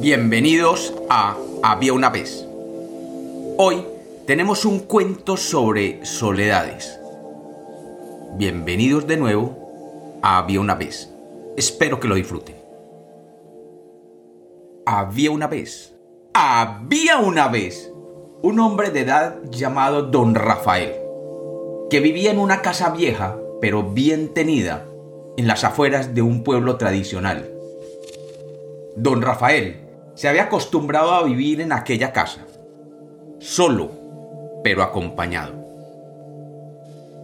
Bienvenidos a Había una vez. Hoy tenemos un cuento sobre soledades. Bienvenidos de nuevo a Había una vez. Espero que lo disfruten. Había una vez. Había una vez un hombre de edad llamado Don Rafael, que vivía en una casa vieja, pero bien tenida, en las afueras de un pueblo tradicional. Don Rafael se había acostumbrado a vivir en aquella casa, solo, pero acompañado.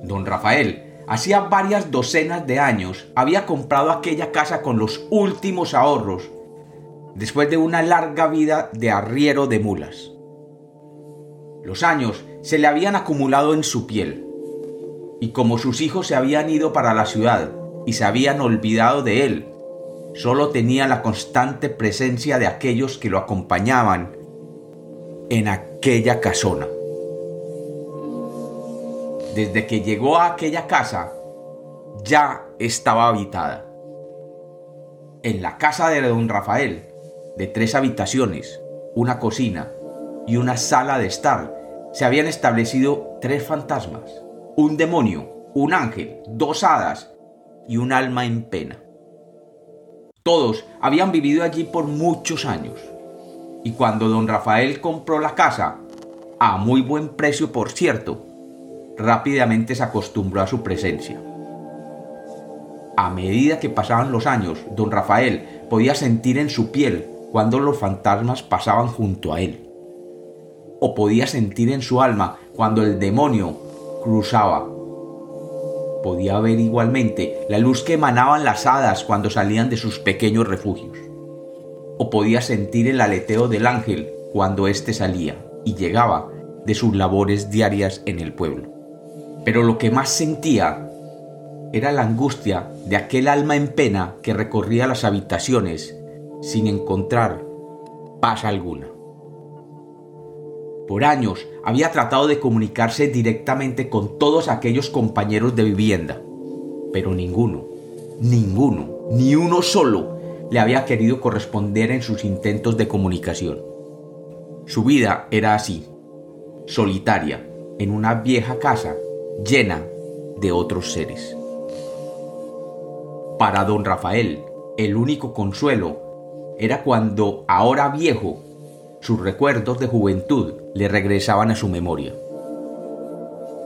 Don Rafael hacía varias docenas de años había comprado aquella casa con los últimos ahorros, después de una larga vida de arriero de mulas. Los años se le habían acumulado en su piel, y como sus hijos se habían ido para la ciudad y se habían olvidado de él, solo tenía la constante presencia de aquellos que lo acompañaban en aquella casona. Desde que llegó a aquella casa, ya estaba habitada. En la casa de don Rafael, de tres habitaciones, una cocina y una sala de estar, se habían establecido tres fantasmas, un demonio, un ángel, dos hadas y un alma en pena. Todos habían vivido allí por muchos años. Y cuando don Rafael compró la casa, a muy buen precio por cierto, rápidamente se acostumbró a su presencia. A medida que pasaban los años, don Rafael podía sentir en su piel cuando los fantasmas pasaban junto a él. O podía sentir en su alma cuando el demonio cruzaba podía ver igualmente la luz que emanaban las hadas cuando salían de sus pequeños refugios. O podía sentir el aleteo del ángel cuando éste salía y llegaba de sus labores diarias en el pueblo. Pero lo que más sentía era la angustia de aquel alma en pena que recorría las habitaciones sin encontrar paz alguna. Por años había tratado de comunicarse directamente con todos aquellos compañeros de vivienda, pero ninguno, ninguno, ni uno solo le había querido corresponder en sus intentos de comunicación. Su vida era así, solitaria, en una vieja casa llena de otros seres. Para don Rafael, el único consuelo era cuando, ahora viejo, sus recuerdos de juventud le regresaban a su memoria.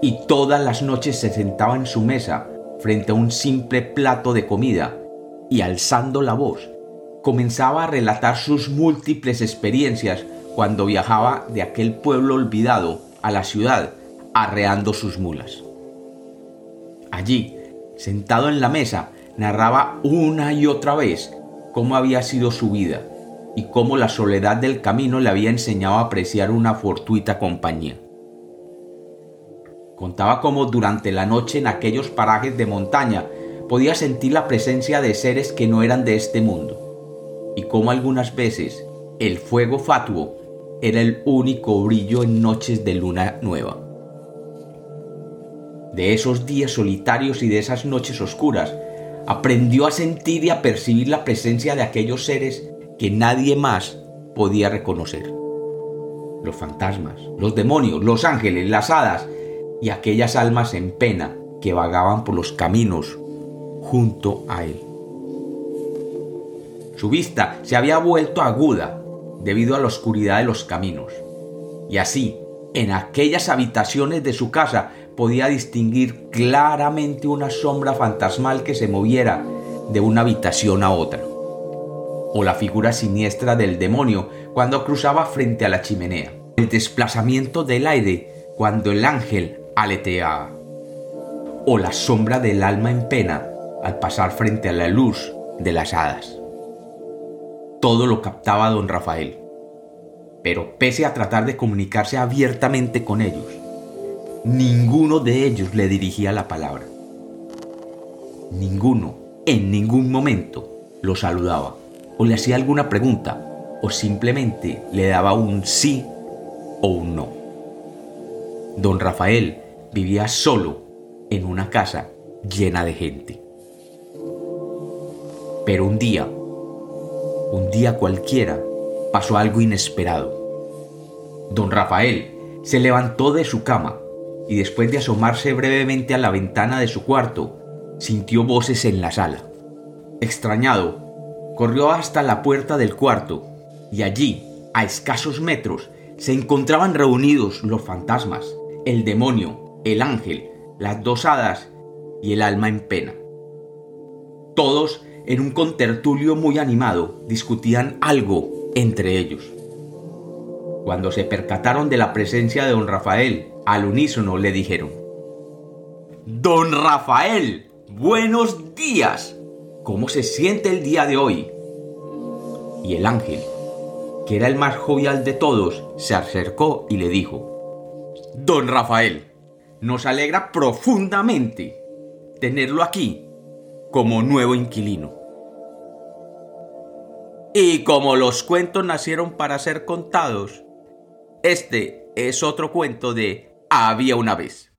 Y todas las noches se sentaba en su mesa frente a un simple plato de comida y alzando la voz, comenzaba a relatar sus múltiples experiencias cuando viajaba de aquel pueblo olvidado a la ciudad arreando sus mulas. Allí, sentado en la mesa, narraba una y otra vez cómo había sido su vida, y cómo la soledad del camino le había enseñado a apreciar una fortuita compañía. Contaba cómo durante la noche en aquellos parajes de montaña podía sentir la presencia de seres que no eran de este mundo, y cómo algunas veces el fuego fatuo era el único brillo en noches de luna nueva. De esos días solitarios y de esas noches oscuras, aprendió a sentir y a percibir la presencia de aquellos seres que nadie más podía reconocer. Los fantasmas, los demonios, los ángeles, las hadas y aquellas almas en pena que vagaban por los caminos junto a él. Su vista se había vuelto aguda debido a la oscuridad de los caminos, y así, en aquellas habitaciones de su casa, podía distinguir claramente una sombra fantasmal que se moviera de una habitación a otra o la figura siniestra del demonio cuando cruzaba frente a la chimenea, el desplazamiento del aire cuando el ángel aleteaba, o la sombra del alma en pena al pasar frente a la luz de las hadas. Todo lo captaba don Rafael, pero pese a tratar de comunicarse abiertamente con ellos, ninguno de ellos le dirigía la palabra. Ninguno, en ningún momento, lo saludaba o le hacía alguna pregunta o simplemente le daba un sí o un no. Don Rafael vivía solo en una casa llena de gente. Pero un día, un día cualquiera, pasó algo inesperado. Don Rafael se levantó de su cama y después de asomarse brevemente a la ventana de su cuarto, sintió voces en la sala. Extrañado, corrió hasta la puerta del cuarto y allí, a escasos metros, se encontraban reunidos los fantasmas, el demonio, el ángel, las dos hadas y el alma en pena. Todos, en un contertulio muy animado, discutían algo entre ellos. Cuando se percataron de la presencia de don Rafael, al unísono le dijeron, Don Rafael, buenos días. ¿Cómo se siente el día de hoy? Y el ángel, que era el más jovial de todos, se acercó y le dijo, Don Rafael, nos alegra profundamente tenerlo aquí como nuevo inquilino. Y como los cuentos nacieron para ser contados, este es otro cuento de Había una vez.